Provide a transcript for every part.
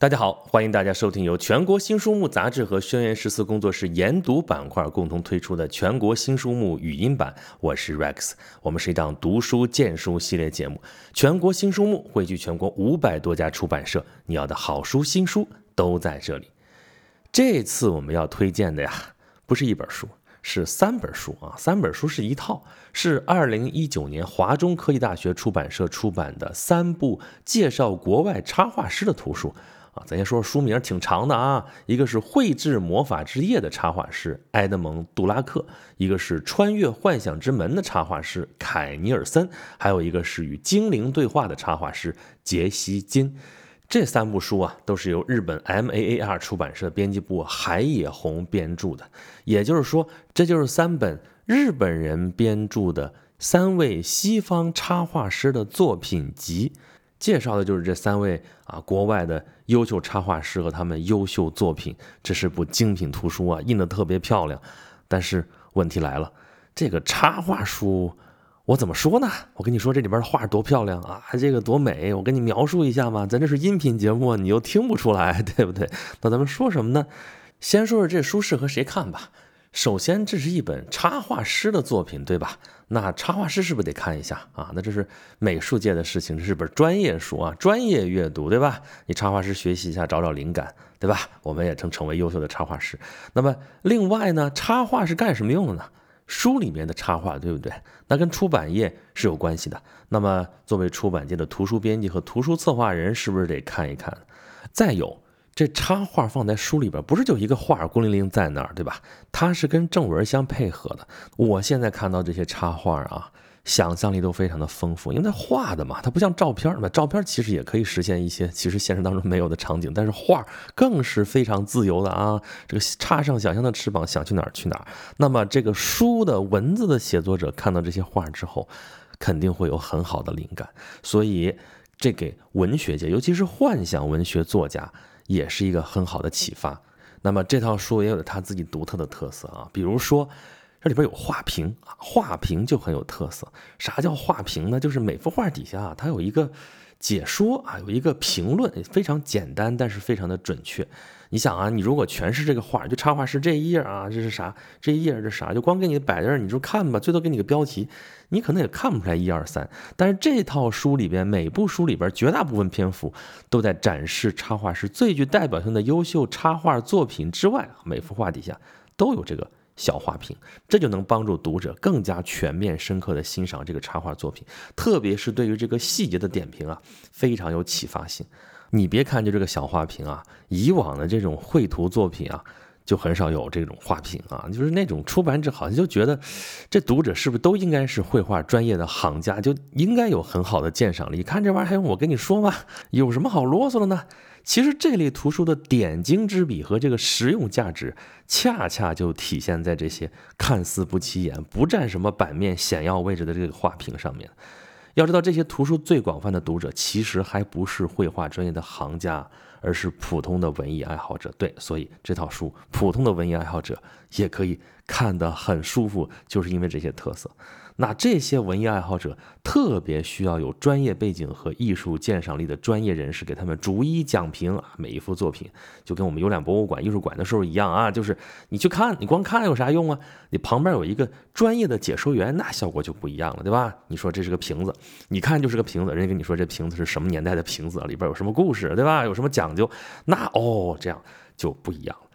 大家好，欢迎大家收听由全国新书目杂志和轩辕十四工作室研读板块共同推出的全国新书目语音版。我是 Rex，我们是一档读书荐书系列节目。全国新书目汇聚全国五百多家出版社，你要的好书新书都在这里。这次我们要推荐的呀，不是一本书，是三本书啊。三本书是一套，是二零一九年华中科技大学出版社出版的三部介绍国外插画师的图书。啊，咱先说说书名，挺长的啊。一个是《绘制魔法之夜》的插画师埃德蒙·杜拉克，一个是《穿越幻想之门》的插画师凯尼尔森，还有一个是与精灵对话的插画师杰西·金。这三部书啊，都是由日本 MAAR 出版社编辑部海野弘编著的。也就是说，这就是三本日本人编著的三位西方插画师的作品集。介绍的就是这三位啊，国外的优秀插画师和他们优秀作品。这是部精品图书啊，印的特别漂亮。但是问题来了，这个插画书我怎么说呢？我跟你说这里边的画多漂亮啊，这个多美，我跟你描述一下嘛。咱这是音频节目，你又听不出来，对不对？那咱们说什么呢？先说说这书适合谁看吧。首先，这是一本插画师的作品，对吧？那插画师是不是得看一下啊？那这是美术界的事情，这是本专业书啊，专业阅读，对吧？你插画师学习一下，找找灵感，对吧？我们也成成为优秀的插画师。那么，另外呢，插画是干什么用的呢？书里面的插画，对不对？那跟出版业是有关系的。那么，作为出版界的图书编辑和图书策划人，是不是得看一看？再有。这插画放在书里边，不是就一个画孤零零在那儿，对吧？它是跟正文相配合的。我现在看到这些插画啊，想象力都非常的丰富，因为它画的嘛，它不像照片嘛。照片其实也可以实现一些其实现实当中没有的场景，但是画更是非常自由的啊。这个插上想象的翅膀，想去哪儿去哪儿。那么这个书的文字的写作者看到这些画之后，肯定会有很好的灵感。所以这给文学界，尤其是幻想文学作家。也是一个很好的启发。那么这套书也有它自己独特的特色啊，比如说这里边有画屏啊，画屏就很有特色。啥叫画屏呢？就是每幅画底下啊，它有一个解说啊，有一个评论，非常简单，但是非常的准确。你想啊，你如果全是这个画，就插画师这一页啊，这是啥？这一页这啥？就光给你摆在这儿，你就看吧，最多给你个标题，你可能也看不出来一二三。但是这套书里边，每部书里边绝大部分篇幅都在展示插画师最具代表性的优秀插画作品之外，每幅画底下都有这个小画屏，这就能帮助读者更加全面、深刻的欣赏这个插画作品，特别是对于这个细节的点评啊，非常有启发性。你别看就这个小画屏啊，以往的这种绘图作品啊，就很少有这种画屏啊，就是那种出版者好像就觉得，这读者是不是都应该是绘画专业的行家，就应该有很好的鉴赏力？看这玩意儿还用我跟你说吗？有什么好啰嗦的呢？其实这类图书的点睛之笔和这个实用价值，恰恰就体现在这些看似不起眼、不占什么版面显要位置的这个画屏上面。要知道，这些图书最广泛的读者其实还不是绘画专业的行家，而是普通的文艺爱好者。对，所以这套书，普通的文艺爱好者也可以看得很舒服，就是因为这些特色。那这些文艺爱好者特别需要有专业背景和艺术鉴赏力的专业人士给他们逐一讲评啊，每一幅作品就跟我们游览博物馆、艺术馆的时候一样啊，就是你去看，你光看有啥用啊？你旁边有一个专业的解说员，那效果就不一样了，对吧？你说这是个瓶子，你看就是个瓶子，人家跟你说这瓶子是什么年代的瓶子，里边有什么故事，对吧？有什么讲究？那哦，这样就不一样了。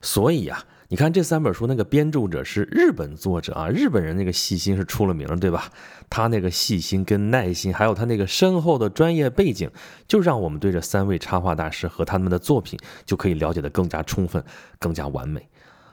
所以呀。你看这三本书，那个编著者是日本作者啊，日本人那个细心是出了名，对吧？他那个细心跟耐心，还有他那个深厚的专业背景，就让我们对这三位插画大师和他们的作品就可以了解的更加充分、更加完美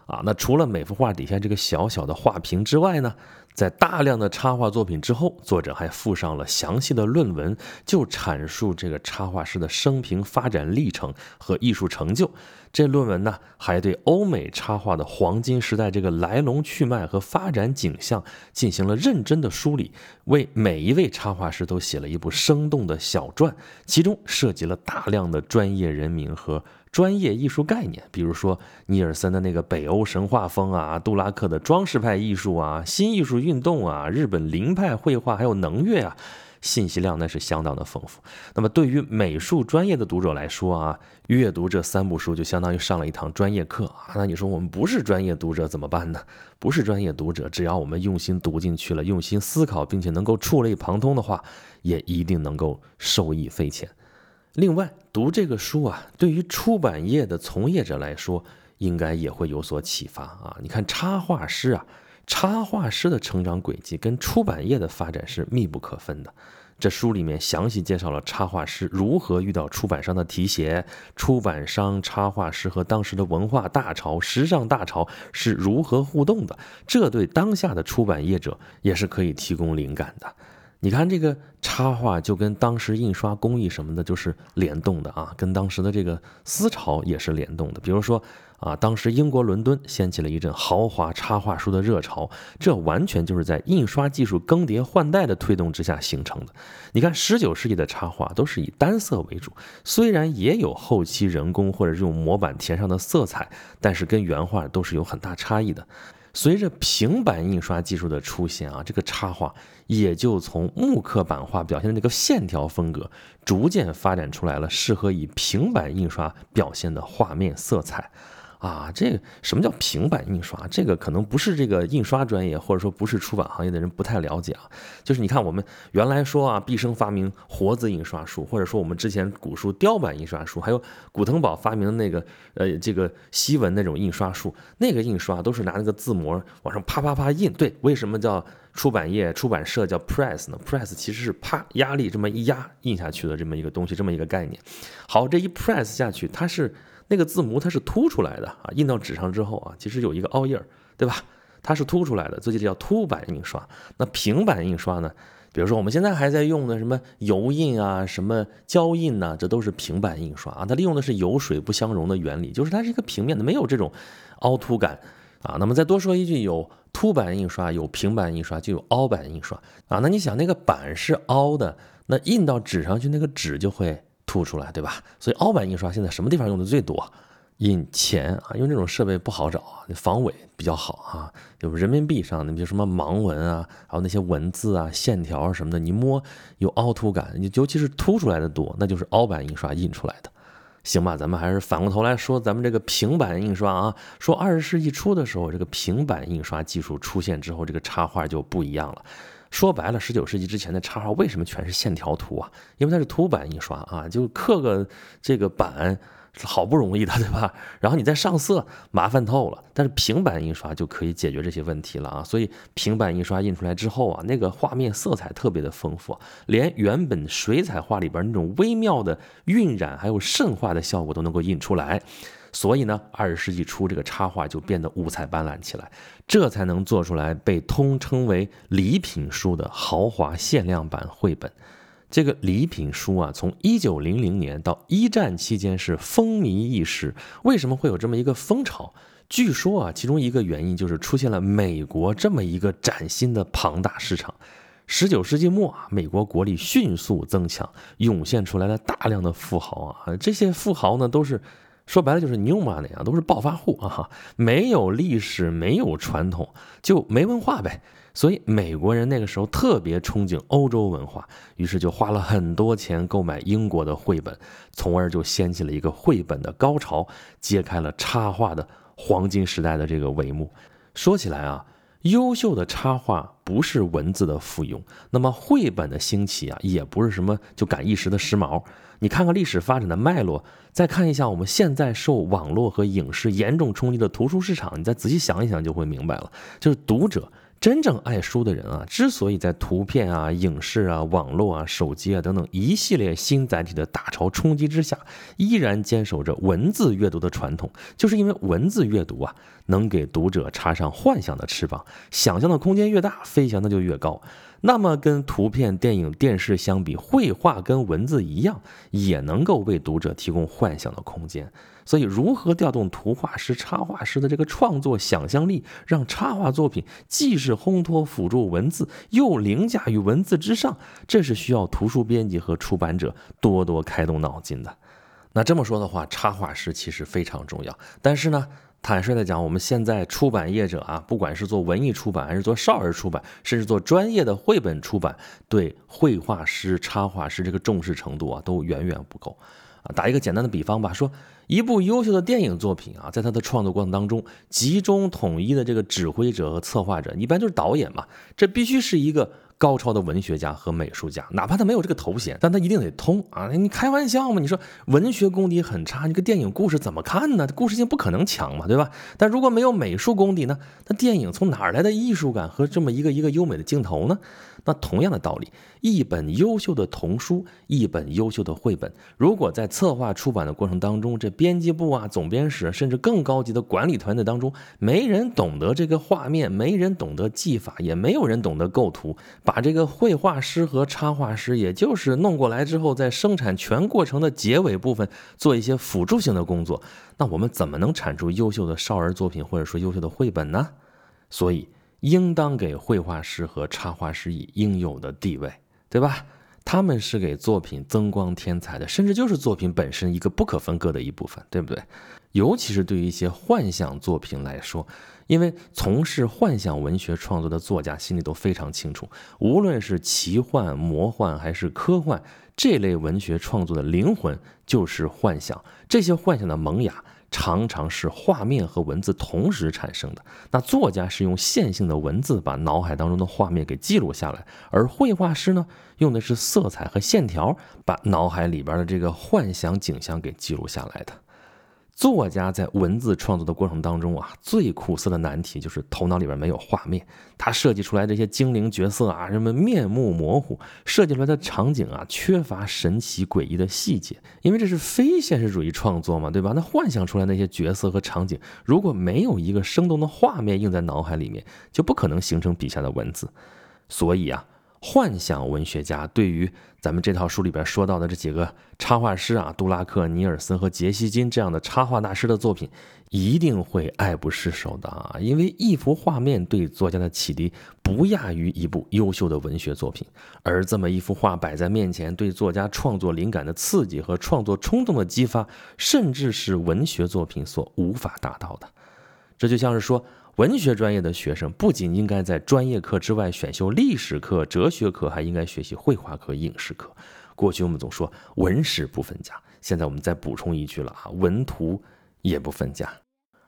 啊。那除了每幅画底下这个小小的画屏之外呢？在大量的插画作品之后，作者还附上了详细的论文，就阐述这个插画师的生平发展历程和艺术成就。这论文呢，还对欧美插画的黄金时代这个来龙去脉和发展景象进行了认真的梳理，为每一位插画师都写了一部生动的小传，其中涉及了大量的专业人名和。专业艺术概念，比如说尼尔森的那个北欧神话风啊，杜拉克的装饰派艺术啊，新艺术运动啊，日本灵派绘画，还有能乐啊，信息量那是相当的丰富。那么对于美术专业的读者来说啊，阅读这三部书就相当于上了一堂专业课啊。那你说我们不是专业读者怎么办呢？不是专业读者，只要我们用心读进去了，用心思考，并且能够触类旁通的话，也一定能够受益匪浅。另外，读这个书啊，对于出版业的从业者来说，应该也会有所启发啊。你看，插画师啊，插画师的成长轨迹跟出版业的发展是密不可分的。这书里面详细介绍了插画师如何遇到出版商的提携，出版商、插画师和当时的文化大潮、时尚大潮是如何互动的。这对当下的出版业者也是可以提供灵感的。你看这个插画就跟当时印刷工艺什么的就是联动的啊，跟当时的这个思潮也是联动的。比如说啊，当时英国伦敦掀起了一阵豪华插画书的热潮，这完全就是在印刷技术更迭换代的推动之下形成的。你看，十九世纪的插画都是以单色为主，虽然也有后期人工或者用模板填上的色彩，但是跟原画都是有很大差异的。随着平板印刷技术的出现啊，这个插画也就从木刻版画表现的那个线条风格，逐渐发展出来了适合以平板印刷表现的画面色彩。啊，这个什么叫平板印刷？这个可能不是这个印刷专业或者说不是出版行业的人不太了解啊。就是你看，我们原来说啊，毕生发明活字印刷术，或者说我们之前古书雕版印刷术，还有古腾堡发明的那个呃这个西文那种印刷术，那个印刷都是拿那个字模往上啪啪啪印。对，为什么叫出版业出版社叫 press 呢？press 其实是啪压力这么一压印下去的这么一个东西，这么一个概念。好，这一 press 下去，它是。那个字模它是凸出来的啊，印到纸上之后啊，其实有一个凹印儿，对吧？它是凸出来的，所以叫凸版印刷。那平板印刷呢？比如说我们现在还在用的什么油印啊、什么胶印呐，这都是平板印刷啊。它利用的是油水不相容的原理，就是它是一个平面的，没有这种凹凸感啊。那么再多说一句，有凸版印刷，有平板印刷，就有凹版印刷啊。那你想，那个板是凹的，那印到纸上去，那个纸就会。凸出来，对吧？所以凹版印刷现在什么地方用的最多？印钱啊，因为这种设备不好找，防伪比较好啊。有人民币上，你比如什么盲文啊，还有那些文字啊、线条什么的，你摸有凹凸感，你尤其是凸出来的多，那就是凹版印刷印出来的。行吧，咱们还是反过头来说，咱们这个平板印刷啊，说二十世纪初的时候，这个平板印刷技术出现之后，这个插画就不一样了。说白了，十九世纪之前的插画为什么全是线条图啊？因为它是凸版印刷啊，就刻个这个版好不容易的，对吧？然后你再上色，麻烦透了。但是平板印刷就可以解决这些问题了啊！所以平板印刷印出来之后啊，那个画面色彩特别的丰富，连原本水彩画里边那种微妙的晕染还有渗化的效果都能够印出来。所以呢，二十世纪初这个插画就变得五彩斑斓起来，这才能做出来被通称为礼品书的豪华限量版绘本。这个礼品书啊，从一九零零年到一战期间是风靡一时。为什么会有这么一个风潮？据说啊，其中一个原因就是出现了美国这么一个崭新的庞大市场。十九世纪末啊，美国国力迅速增强，涌现出来了大量的富豪啊，这些富豪呢都是。说白了就是 new money 啊，都是暴发户啊，没有历史，没有传统，就没文化呗。所以美国人那个时候特别憧憬欧洲文化，于是就花了很多钱购买英国的绘本，从而就掀起了一个绘本的高潮，揭开了插画的黄金时代的这个帷幕。说起来啊。优秀的插画不是文字的附庸，那么绘本的兴起啊，也不是什么就赶一时的时髦。你看看历史发展的脉络，再看一下我们现在受网络和影视严重冲击的图书市场，你再仔细想一想，就会明白了，就是读者。真正爱书的人啊，之所以在图片啊、影视啊、网络啊、手机啊等等一系列新载体的大潮冲击之下，依然坚守着文字阅读的传统，就是因为文字阅读啊，能给读者插上幻想的翅膀，想象的空间越大，飞翔的就越高。那么，跟图片、电影、电视相比，绘画跟文字一样，也能够为读者提供幻想的空间。所以，如何调动图画师、插画师的这个创作想象力，让插画作品既是烘托辅助文字，又凌驾于文字之上，这是需要图书编辑和出版者多多开动脑筋的。那这么说的话，插画师其实非常重要，但是呢，坦率的讲，我们现在出版业者啊，不管是做文艺出版，还是做少儿出版，甚至做专业的绘本出版，对绘画师、插画师这个重视程度啊，都远远不够。啊，打一个简单的比方吧，说一部优秀的电影作品啊，在它的创作过程当中，集中统一的这个指挥者和策划者，一般就是导演嘛，这必须是一个。高超的文学家和美术家，哪怕他没有这个头衔，但他一定得通啊！你开玩笑吗？你说文学功底很差，你个电影故事怎么看呢？故事性不可能强嘛，对吧？但如果没有美术功底呢？那电影从哪儿来的艺术感和这么一个一个优美的镜头呢？那同样的道理，一本优秀的童书，一本优秀的绘本，如果在策划出版的过程当中，这编辑部啊、总编室，甚至更高级的管理团队当中，没人懂得这个画面，没人懂得技法，也没有人懂得构图。把这个绘画师和插画师，也就是弄过来之后，在生产全过程的结尾部分做一些辅助性的工作，那我们怎么能产出优秀的少儿作品，或者说优秀的绘本呢？所以，应当给绘画师和插画师以应有的地位，对吧？他们是给作品增光添彩的，甚至就是作品本身一个不可分割的一部分，对不对？尤其是对于一些幻想作品来说。因为从事幻想文学创作的作家心里都非常清楚，无论是奇幻、魔幻还是科幻，这类文学创作的灵魂就是幻想。这些幻想的萌芽常常是画面和文字同时产生的。那作家是用线性的文字把脑海当中的画面给记录下来，而绘画师呢，用的是色彩和线条把脑海里边的这个幻想景象给记录下来的。作家在文字创作的过程当中啊，最苦涩的难题就是头脑里边没有画面。他设计出来这些精灵角色啊，人们面目模糊；设计出来的场景啊，缺乏神奇诡异的细节。因为这是非现实主义创作嘛，对吧？那幻想出来那些角色和场景，如果没有一个生动的画面映在脑海里面，就不可能形成笔下的文字。所以啊。幻想文学家对于咱们这套书里边说到的这几个插画师啊，杜拉克、尼尔森和杰西金这样的插画大师的作品，一定会爱不释手的啊！因为一幅画面对作家的启迪不亚于一部优秀的文学作品，而这么一幅画摆在面前，对作家创作灵感的刺激和创作冲动的激发，甚至是文学作品所无法达到的。这就像是说。文学专业的学生不仅应该在专业课之外选修历史课、哲学课，还应该学习绘画课、影视课。过去我们总说文史不分家，现在我们再补充一句了啊，文图也不分家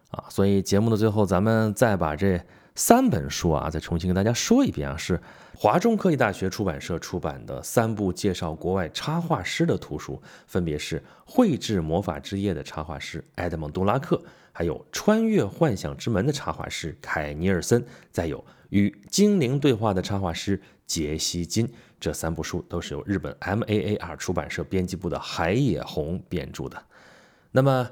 啊。所以节目的最后，咱们再把这三本书啊，再重新跟大家说一遍啊，是华中科技大学出版社出版的三部介绍国外插画师的图书，分别是《绘制魔法之夜》的插画师埃德蒙·杜拉克。还有穿越幻想之门的插画师凯尼尔森，再有与精灵对话的插画师杰西金，这三部书都是由日本 M A A R 出版社编辑部的海野弘编著的。那么，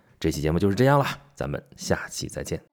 这期节目就是这样了，咱们下期再见。